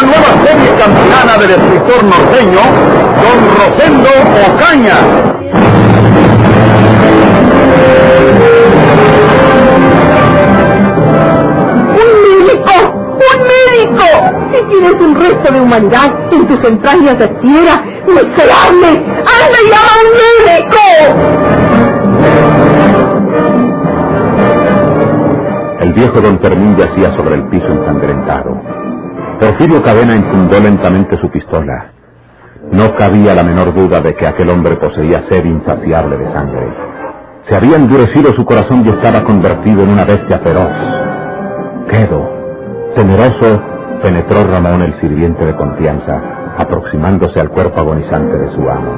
Una nueva serie campilana del escritor norteño, don Rosendo Ocaña. ¡Un médico! ¡Un médico! Si tienes un resto de humanidad en tus entrañas de tierra, miserable, ¡anda y llama a un médico! El viejo don Fermín yacía sobre el piso ensangrentado. Porfirio Cadena enfundó lentamente su pistola. No cabía la menor duda de que aquel hombre poseía sed insaciable de sangre. Se había endurecido su corazón y estaba convertido en una bestia feroz. Quedo, temeroso, penetró Ramón el sirviente de confianza, aproximándose al cuerpo agonizante de su amo.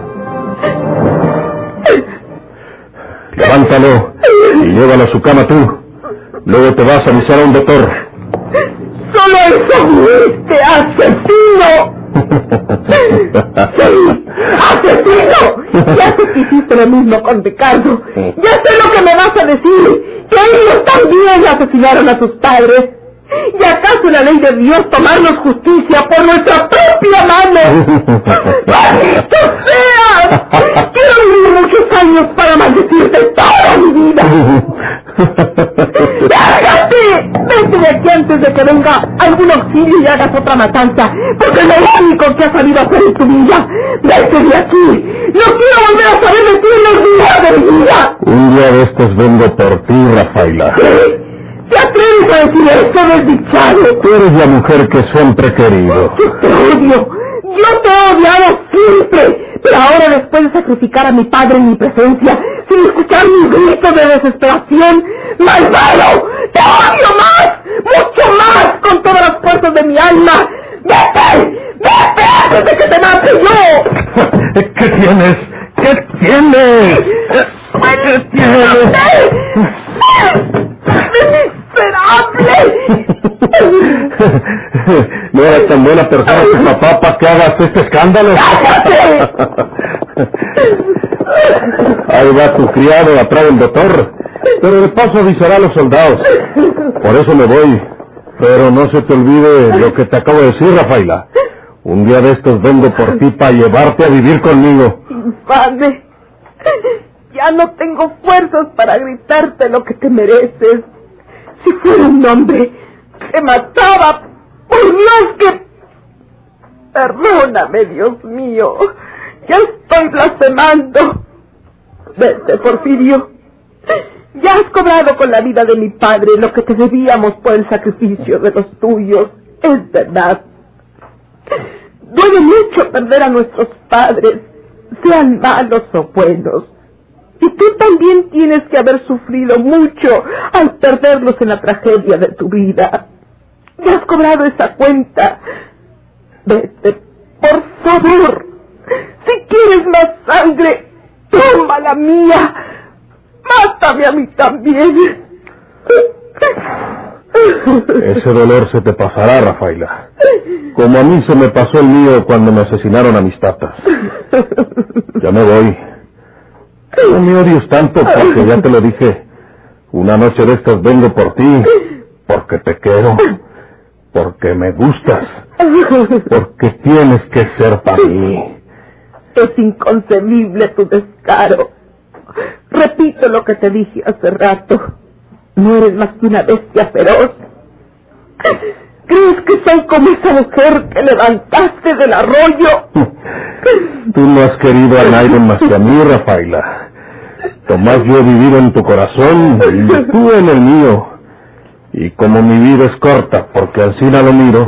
Levántalo y llévalo a su cama tú. Luego te vas a avisar a un doctor. ¡Solo eso este asesino! ¡Sí! ¡Asesino! Ya sé que hiciste lo mismo con Ricardo. Ya sé lo que me vas a decir. Que ellos también asesinaron a sus padres. ¿Y acaso la ley de Dios tomarnos justicia por nuestra propia mano? ¡Maldito seas! Quiero vivir muchos años para maldecirte toda mi vida. ¡Lárgate! Vete de aquí antes de que venga algún auxilio y hagas otra matanza, porque es lo único que has sabido hacer en tu vida. Vete de aquí. No quiero volver a saber de ti en los días de mi vida. Un día de estos vengo por ti, Rafaela. ¿Qué? ¿Te atreves a decir eso, desdichado? Tú eres la mujer que siempre he querido. Yo te odio. Yo te he odiado siempre. Pero ahora, después de sacrificar a mi padre en mi presencia, sin escuchar mi grito de desesperación, ¡malvado! ¡Te odio más! ¡Mucho más! Con todas las fuerzas de mi alma. ¡Vete! ¡Vete antes de que te mate yo! ¿Qué tienes? ¿Qué tienes? ¿Qué tienes? ¡Miserable! No eres tan buena persona papá para que hagas este escándalo. Ahí va tu criado atrás del doctor. Pero de paso avisará a los soldados. Por eso me voy. Pero no se te olvide lo que te acabo de decir, Rafaela. Un día de estos vengo por ti para llevarte a vivir conmigo. Infame. Ya no tengo fuerzas para gritarte lo que te mereces. Si fuera un hombre que mataba, por Dios que... Perdóname, Dios mío. Ya estoy blasfemando. Vete, Porfirio. Ya has cobrado con la vida de mi padre lo que te debíamos por el sacrificio de los tuyos. Es verdad. Duele mucho perder a nuestros padres, sean malos o buenos. Y tú también tienes que haber sufrido mucho al perderlos en la tragedia de tu vida. Ya has cobrado esa cuenta. Vete, por favor. Si quieres más sangre, toma la mía. Mátame a mí también. Ese dolor se te pasará, Rafaela. Como a mí se me pasó el mío cuando me asesinaron a mis tatas. Ya me voy. No me odies tanto porque ya te lo dije. Una noche de estas vengo por ti. Porque te quiero. Porque me gustas. Porque tienes que ser para mí. Es inconcebible tu descaro. Repito lo que te dije hace rato. No eres más que una bestia feroz. ¿Crees que soy como esa mujer que levantaste del arroyo? Tú no has querido a nadie más que a mí, Rafaela. Tomás yo he vivido en tu corazón y tú en el mío. Y como mi vida es corta, porque así no lo miro,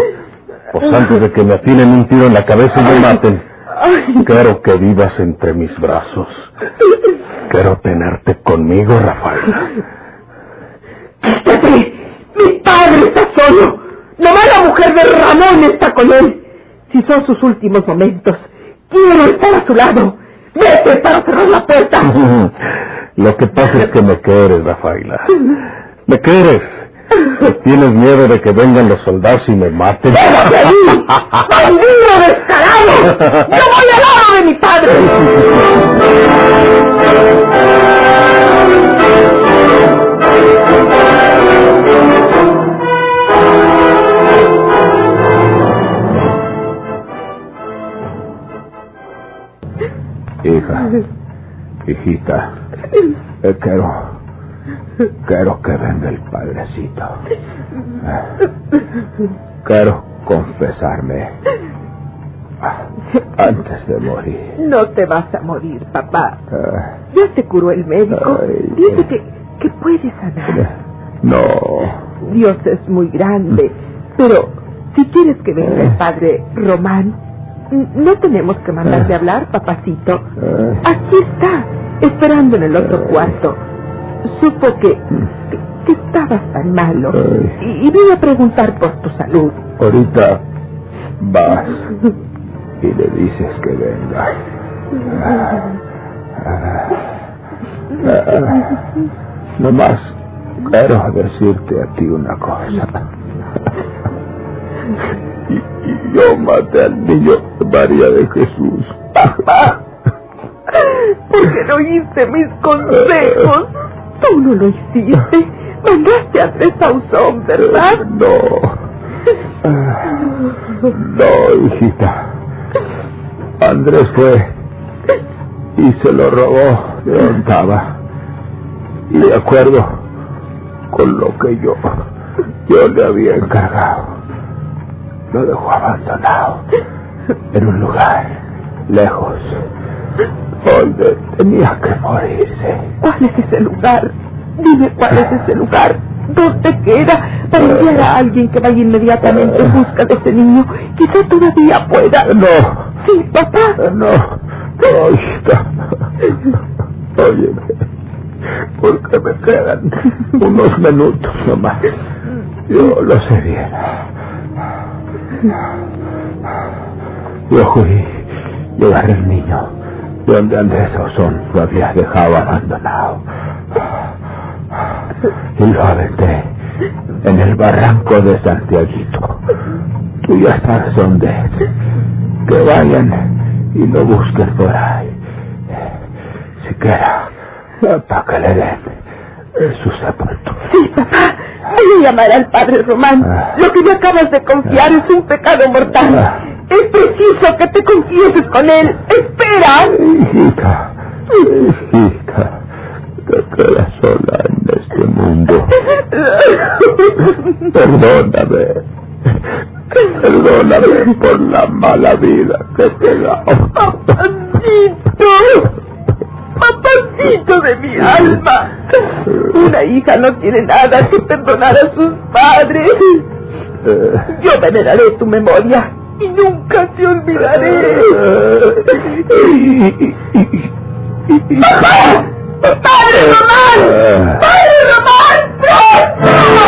pues antes de que me atinen un tiro en la cabeza y me maten, quiero que vivas entre mis brazos. Quiero tenerte conmigo, Rafaela. ¡Quítate! ¡Mi padre está solo! Nomás la mujer de Ramón está con él. Si son sus últimos momentos, quiero estar a su lado. Vete para cerrar la puerta. Lo que pasa es que me quieres, Rafaela. Me quieres. ¿Tienes miedo de que vengan los soldados y me maten? ¡Déjate ahí! ¡Bandido descarado! ¡Yo voy al lado de mi padre! Hija, hijita, eh, quiero, quiero que venga el padrecito. Quiero confesarme ah, antes de morir. No te vas a morir, papá. Eh, Ya te curó el médico. Dice que, que puede sanar. No, Dios es muy grande. Pero si quieres que venga el padre Román, no tenemos que mandarle a hablar, papacito. Aquí está, esperando en el otro cuarto. Supo que, que, que estabas tan malo. Y, y vine a preguntar por tu salud. ahorita vas y le dices que venga. Nomás quiero decirte a ti una cosa. Yo maté al niño María de Jesús. Papá, ¿por qué no oíste mis consejos? Tú no lo hiciste. Mandaste a tres Sauzón, ¿verdad? No. No, hijita. Andrés fue y se lo robó de estaba. Y de acuerdo con lo que yo, yo le había encargado, lo dejó abandonado en un lugar lejos donde tenía que morirse. ¿Cuál es ese lugar? Dime cuál es ese lugar. ¿Dónde queda? Para enviar a alguien que vaya inmediatamente en busca de ese niño. Quizá todavía pueda. No, Sí, papá. no, no, hijita. Óyeme, porque me quedan unos minutos nomás. Yo lo sé bien. Yo yo agarré el niño donde Andrés Osón lo había dejado abandonado. Y lo aventé en el barranco de Santiaguito. Tú ya sabes dónde es. Que vayan y lo busquen por ahí. Siquiera para que le den su sepultura. Sí, papá. Voy a llamar al padre Román. Ah. Lo que me acabas de confiar es un pecado mortal. Es preciso que te confieses con él. ¡Espera! Hijita, hijita, quedas sola en este mundo. Perdóname. Perdóname por la mala vida que te he dado. Papacito. Papacito de mi alma. Una hija no tiene nada que perdonar a sus padres. Eh, Yo veneraré tu memoria y nunca te olvidaré. ¡Papá! ¡Padre Román! ¡Padre Román! ¡Pronto!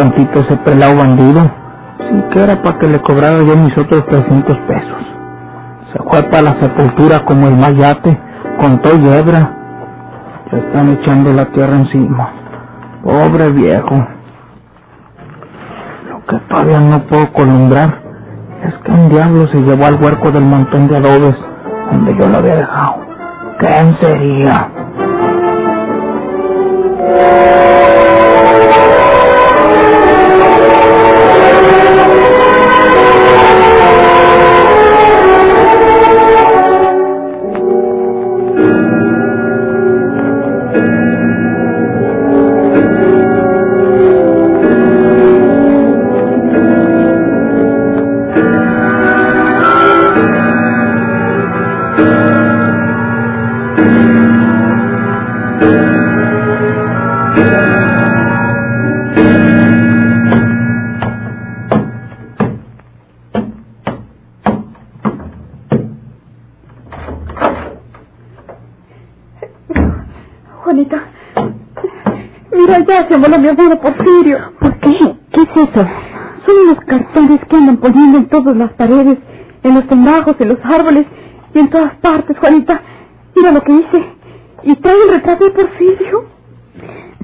Tantito ese pelado bandido, sin que era para que le cobrara yo mis otros 300 pesos. Se fue para la sepultura como el mayate, con todo yebra. Ya están echando la tierra encima. Pobre viejo. Lo que todavía no puedo columbrar es que un diablo se llevó al huerco del montón de adobes donde yo lo había dejado. ¿Quién sería? ¿Por qué? ¿Qué es eso? Son unos cartones que andan poniendo en todas las paredes, en los tembajos, en los árboles y en todas partes, Juanita. Mira lo que hice. Y trae el retrato de Porfirio.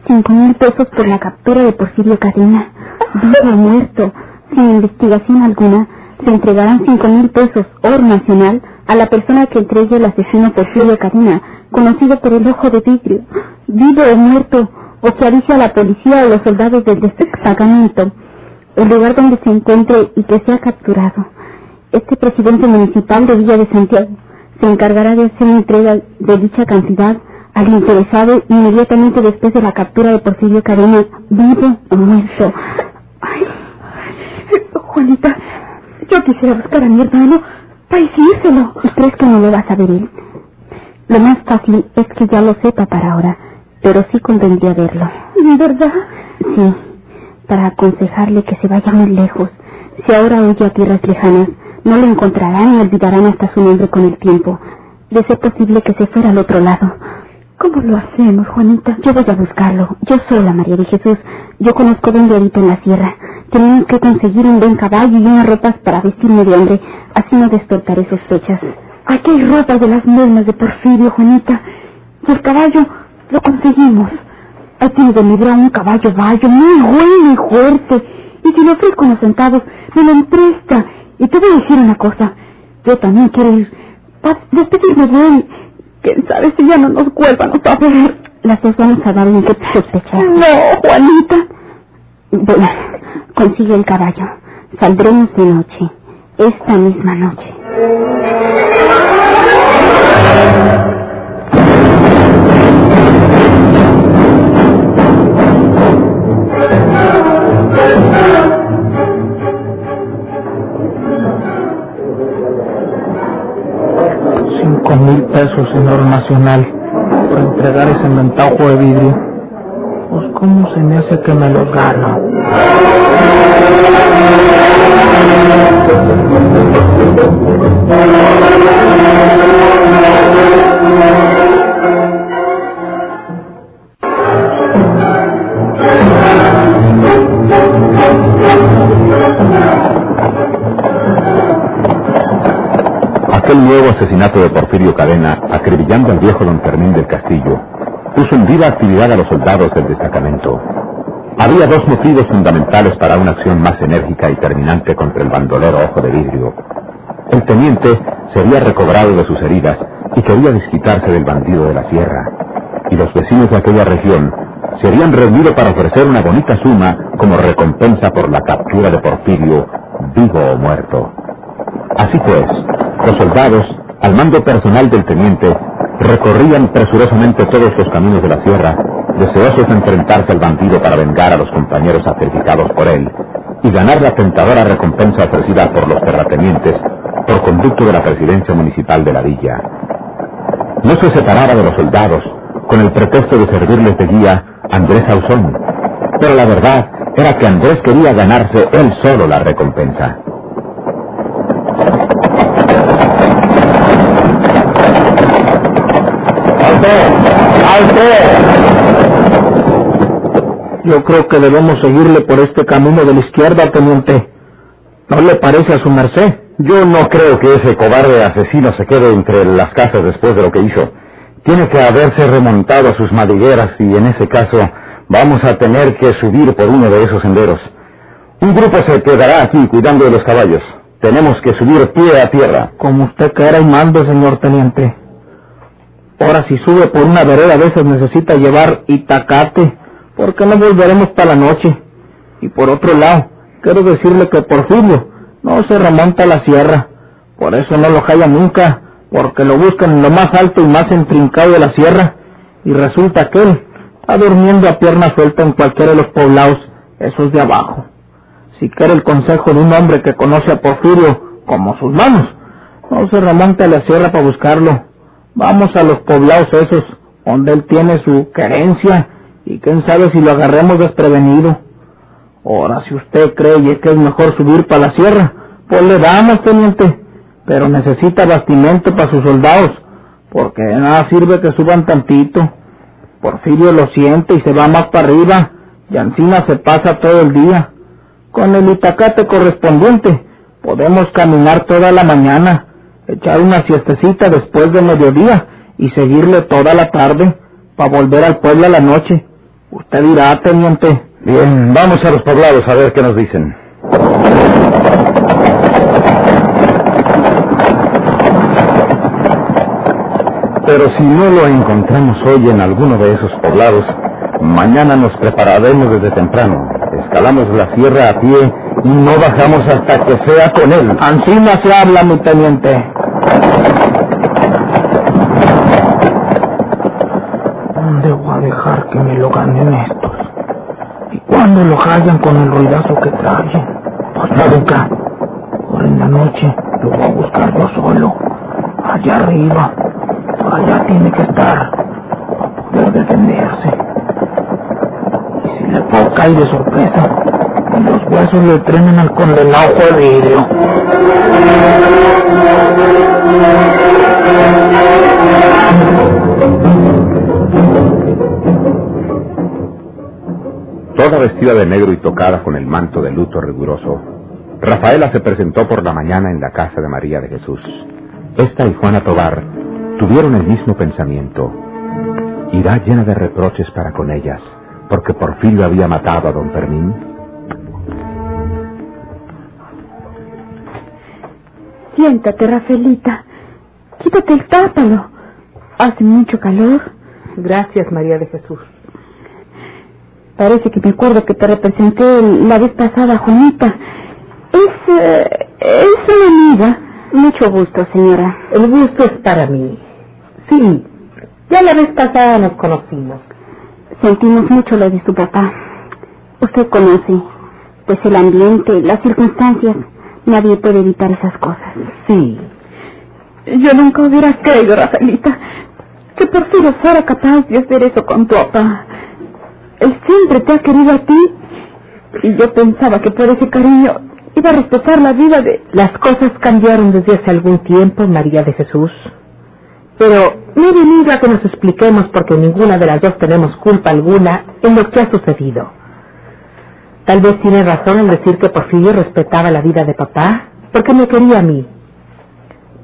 Cinco mil pesos por la captura de Porfirio Cadena. Vivo o muerto, sin investigación alguna, se entregarán cinco mil pesos, oro nacional, a la persona que entregue el asesino Porfirio Cadena, conocido por el ojo de vidrio, vivo o muerto, o que avise a la policía o los soldados del destacamento, el lugar donde se encuentre y que sea capturado. Este presidente municipal de Villa de Santiago se encargará de hacer entrega de dicha cantidad al interesado inmediatamente después de la captura de Porfirio Cadena, vivo o muerto. Ay, Juanita, yo quisiera buscar a mi hermano para. ¿Y crees que no lo va a saber él? Lo más fácil es que ya lo sepa para ahora, pero sí convendría verlo. ¿De verdad? Sí, para aconsejarle que se vaya muy lejos. Si ahora huye a tierras lejanas, no lo encontrarán y olvidarán hasta su nombre con el tiempo. De ser posible que se fuera al otro lado. ¿Cómo lo hacemos, Juanita? Yo voy a buscarlo. Yo sola, María de Jesús. Yo conozco bien ahorita en la sierra. Tenemos que conseguir un buen caballo y unas ropas para vestirme de hombre. Así no despertaré sospechas. Aquí hay ropas de las normas de Porfirio, Juanita. Y el caballo lo conseguimos. Ahí tiene de librar un caballo bayo muy bueno y fuerte. Y si lo ofrezco unos centavos, me lo empresta. Y te voy a decir una cosa. Yo también quiero ir para despedirme de él. ¿Quién sabe si ya no nos vuelvan a ver? Las dos vamos a dar un qué sospechar. No, Juanita. Bueno, consigue el caballo. Saldremos de noche. Esta misma noche. Mil pesos, señor nacional, por entregar ese ventajo de vidrio. Pues cómo se me hace que me los gano. Aquel nuevo asesinato de Porfirio Cadena, acribillando al viejo don Fermín del Castillo, puso en viva actividad a los soldados del destacamento. Había dos motivos fundamentales para una acción más enérgica y terminante contra el bandolero ojo de vidrio. El teniente se había recobrado de sus heridas y quería desquitarse del bandido de la sierra. Y los vecinos de aquella región se habían reunido para ofrecer una bonita suma como recompensa por la captura de Porfirio, vivo o muerto. Así pues, los soldados, al mando personal del teniente, recorrían presurosamente todos los caminos de la sierra, deseosos de enfrentarse al bandido para vengar a los compañeros sacrificados por él y ganar la tentadora recompensa ofrecida por los terratenientes por conducto de la presidencia municipal de la villa. No se separaba de los soldados con el pretexto de servirles de guía Andrés Ausón, pero la verdad era que Andrés quería ganarse él solo la recompensa. Yo creo que debemos seguirle por este camino de la izquierda, teniente. ¿No le parece a su merced? Yo no creo que ese cobarde asesino se quede entre las casas después de lo que hizo. Tiene que haberse remontado a sus madrigueras y en ese caso vamos a tener que subir por uno de esos senderos. Un grupo se quedará aquí cuidando de los caballos. Tenemos que subir pie a tierra. Como usted quiera y mando, señor teniente. Ahora si sube por una vereda a veces necesita llevar itacate, porque no volveremos para la noche. Y por otro lado, quiero decirle que Porfirio no se remonta a la sierra. Por eso no lo halla nunca, porque lo buscan en lo más alto y más entrincado de la sierra. Y resulta que él está durmiendo a pierna suelta en cualquiera de los poblados, esos de abajo. Si quiere el consejo de un hombre que conoce a Porfirio como sus manos, no se remonte a la sierra para buscarlo. Vamos a los poblados esos, donde él tiene su querencia y quién sabe si lo agarremos desprevenido. Ahora, si usted cree que es mejor subir para la sierra, pues le damos, teniente, pero necesita bastimento para sus soldados, porque nada sirve que suban tantito. Porfirio lo siente y se va más para arriba, y encima se pasa todo el día. Con el itacate correspondiente, podemos caminar toda la mañana, echar una siestecita después de mediodía y seguirle toda la tarde, para volver al pueblo a la noche. Usted dirá, teniente. Bien, vamos a los poblados a ver qué nos dicen. Pero si no lo encontramos hoy en alguno de esos poblados, mañana nos prepararemos desde temprano. Escalamos la sierra a pie y no bajamos hasta que sea con él. no se habla, mi teniente. ¿Dónde voy a dejar que me lo ganen estos? Cuando lo hallan con el ruidazo que traen, pues nunca. Ahora en la noche lo voy a buscar yo solo. Allá arriba. Allá tiene que estar. Para poder defenderse. Y si le puedo caer de sorpresa, los huesos le trenan al condenado de. Toda vestida de negro y tocada con el manto de luto riguroso, Rafaela se presentó por la mañana en la casa de María de Jesús. Esta y Juana Tobar tuvieron el mismo pensamiento. ¿Irá llena de reproches para con ellas porque Porfirio había matado a don Fermín? Siéntate, Rafaelita. Quítate el tápalo. Hace mucho calor. Gracias, María de Jesús. Parece que me acuerdo que te representé la vez pasada, Juanita. Es, eh, es una amiga. Mucho gusto, señora. El gusto es para mí. Sí, ya la vez pasada nos conocimos. Sentimos mucho lo de su papá. Usted conoce, pues el ambiente, las circunstancias, nadie puede evitar esas cosas. Sí. Yo nunca hubiera creído, Rafaelita, que por fin fuera capaz de hacer eso con tu papá. Él siempre te ha querido a ti. Y yo pensaba que por ese cariño iba a respetar la vida de... Las cosas cambiaron desde hace algún tiempo, María de Jesús. Pero no he venido a que nos expliquemos porque ninguna de las dos tenemos culpa alguna en lo que ha sucedido. Tal vez tiene razón en decir que Porfirio respetaba la vida de papá porque me quería a mí.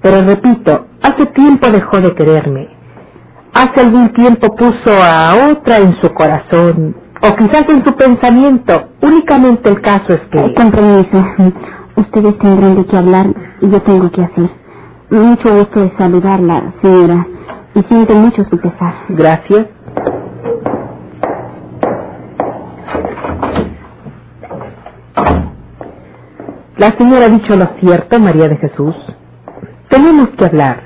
Pero repito, hace tiempo dejó de quererme hace algún tiempo puso a otra en su corazón, o quizás en su pensamiento. Únicamente el caso es que... Con permiso, ustedes tendrán de qué hablar y yo tengo que hacer. Mucho gusto de saludarla, señora, y siento mucho su pesar. Gracias. La señora ha dicho lo cierto, María de Jesús. Tenemos que hablar.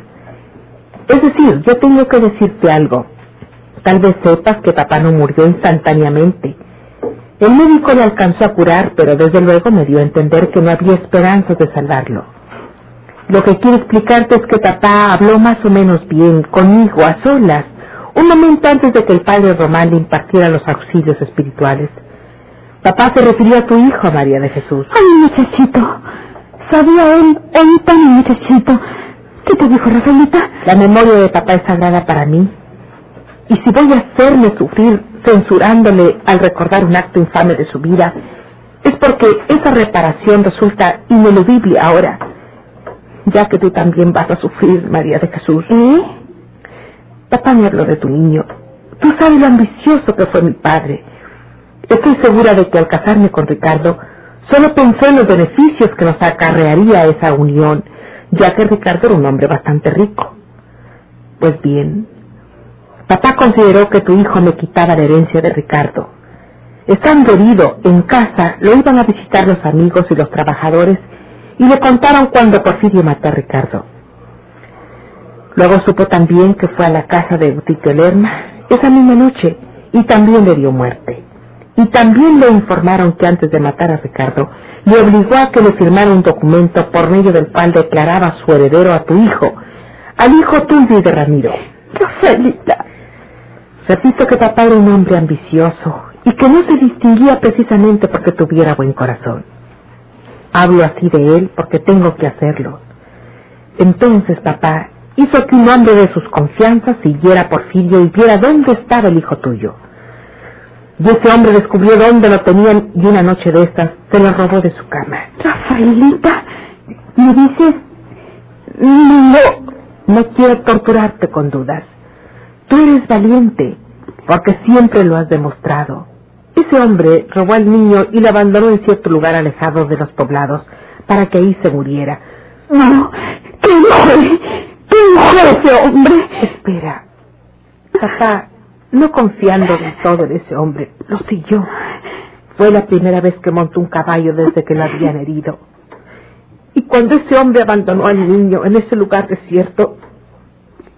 Es decir, yo tengo que decirte algo. Tal vez sepas que papá no murió instantáneamente. El médico le alcanzó a curar, pero desde luego me dio a entender que no había esperanzas de salvarlo. Lo que quiero explicarte es que papá habló más o menos bien conmigo a solas, un momento antes de que el padre Román le impartiera los auxilios espirituales. Papá se refirió a tu hijo, María de Jesús. Ay, muchachito. Sabía él, él tan muchachito. ¿Qué te dijo, Rafaelita? La memoria de papá es sagrada para mí. Y si voy a hacerme sufrir censurándole al recordar un acto infame de su vida, es porque esa reparación resulta ineludible ahora, ya que tú también vas a sufrir, María de Jesús. ¿Eh? Papá me habló de tu niño. Tú sabes lo ambicioso que fue mi padre. Estoy segura de que al casarme con Ricardo, solo pensó en los beneficios que nos acarrearía esa unión ya que Ricardo era un hombre bastante rico. Pues bien, papá consideró que tu hijo me quitaba la herencia de Ricardo. Estando herido en casa, lo iban a visitar los amigos y los trabajadores y le contaron cuando Porfirio mató a Ricardo. Luego supo también que fue a la casa de Tito Lerma esa misma noche y también le dio muerte. Y también le informaron que antes de matar a Ricardo, le obligó a que le firmara un documento por medio del cual declaraba su heredero a tu hijo, al hijo tuyo y de Ramiro. Rafaelita, Repito que papá era un hombre ambicioso y que no se distinguía precisamente porque tuviera buen corazón. Hablo así de él porque tengo que hacerlo. Entonces papá hizo que un hombre de sus confianzas siguiera a Porfirio y viera dónde estaba el hijo tuyo. Y ese hombre descubrió dónde lo tenían y una noche de estas se lo robó de su cama. Rafaelita, ¿me dices? No, no quiero torturarte con dudas. Tú eres valiente, porque siempre lo has demostrado. Ese hombre robó al niño y lo abandonó en cierto lugar alejado de los poblados para que ahí se muriera. No, ¿quién fue? ¿Quién fue ese hombre? Espera. Papá, no confiando del todo en ese hombre, lo siguió. Fue la primera vez que montó un caballo desde que lo habían herido. Y cuando ese hombre abandonó al niño en ese lugar desierto,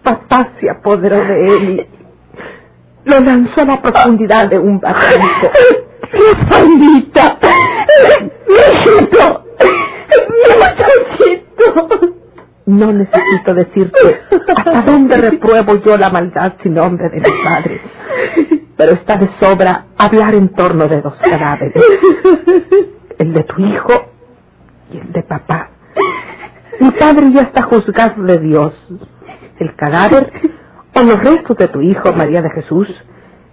papá se apoderó de él y lo lanzó a la profundidad de un barranco. ¡Rafaelita! ¡Mijito! ¡Muchachito! No necesito decirte hasta dónde repruebo yo la maldad sin nombre de mi padre. Pero está de sobra hablar en torno de dos cadáveres. El de tu hijo y el de papá. Mi padre ya está juzgado de Dios. El cadáver o los restos de tu hijo, María de Jesús,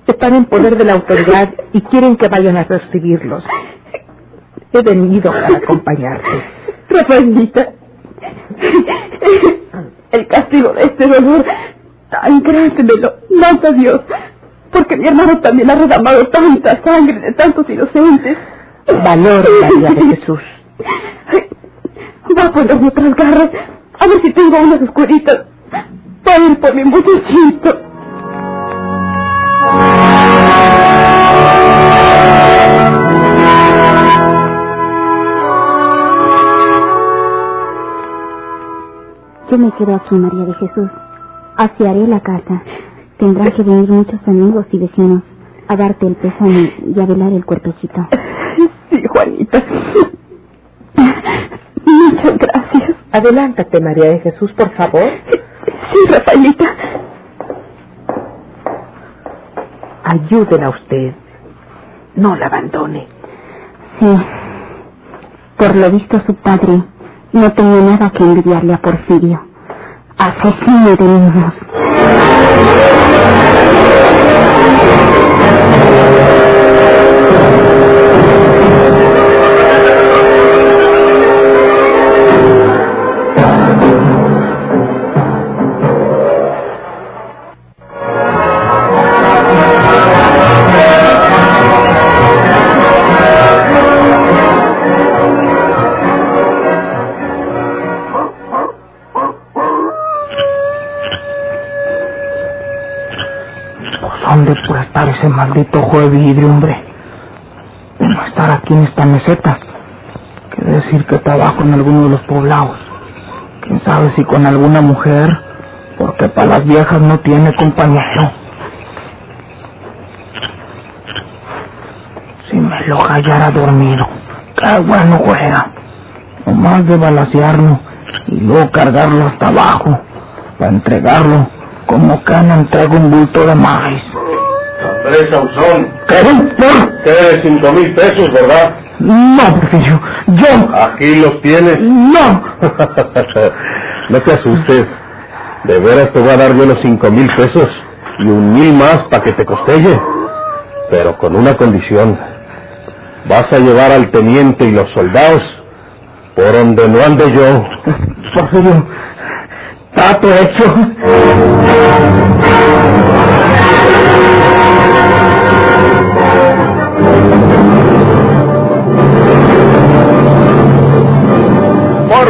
están en poder de la autoridad y quieren que vayan a recibirlos. He venido para acompañarte. Rafaelita, el castigo de este dolor tan grande me lo manda Dios, porque mi hermano también ha derramado tanta sangre de tantos inocentes. Valor, María de Jesús. Va a ponerme otras garras, a ver si tengo unas escuelitas para ir por mi muchachito. Yo me quedo aquí, María de Jesús. Asearé la casa. Tendrán que venir muchos amigos y vecinos a darte el pésame y a velar el cuerpecito. Sí, Juanita. Muchas gracias. Adelántate, María de Jesús, por favor. Sí, Rafaelita. Ayúdenla a usted. No la abandone. Sí. Por lo visto su padre no tenía nada que envidiarle a Porfirio. Asesino de niños. Maldito ojo de vidrio, hombre? No estar aquí en esta meseta. Quiere decir que trabajo en alguno de los poblados. Quién sabe si con alguna mujer, porque para las viejas no tiene compañero. Si me lo hallara dormido, qué bueno fuera. Nomás de balasearlo y luego cargarlo hasta abajo para entregarlo como cana entrega un bulto de maíz. Andrés Sauzón, ¿Qué? ¿Por? debes cinco mil pesos, ¿verdad? No, Porfirio, yo... Aquí los tienes. No. no te asustes. De veras te voy a dar yo los cinco mil pesos y un mil más para que te costelle. Pero con una condición. Vas a llevar al teniente y los soldados por donde no ande yo. Porfirio, trato hecho.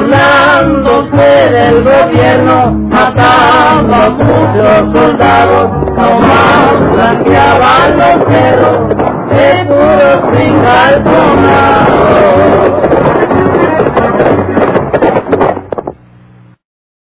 Burlándose del gobierno, mataba a muchos soldados, no más blanqueaban los cerros de puros sin calzonar.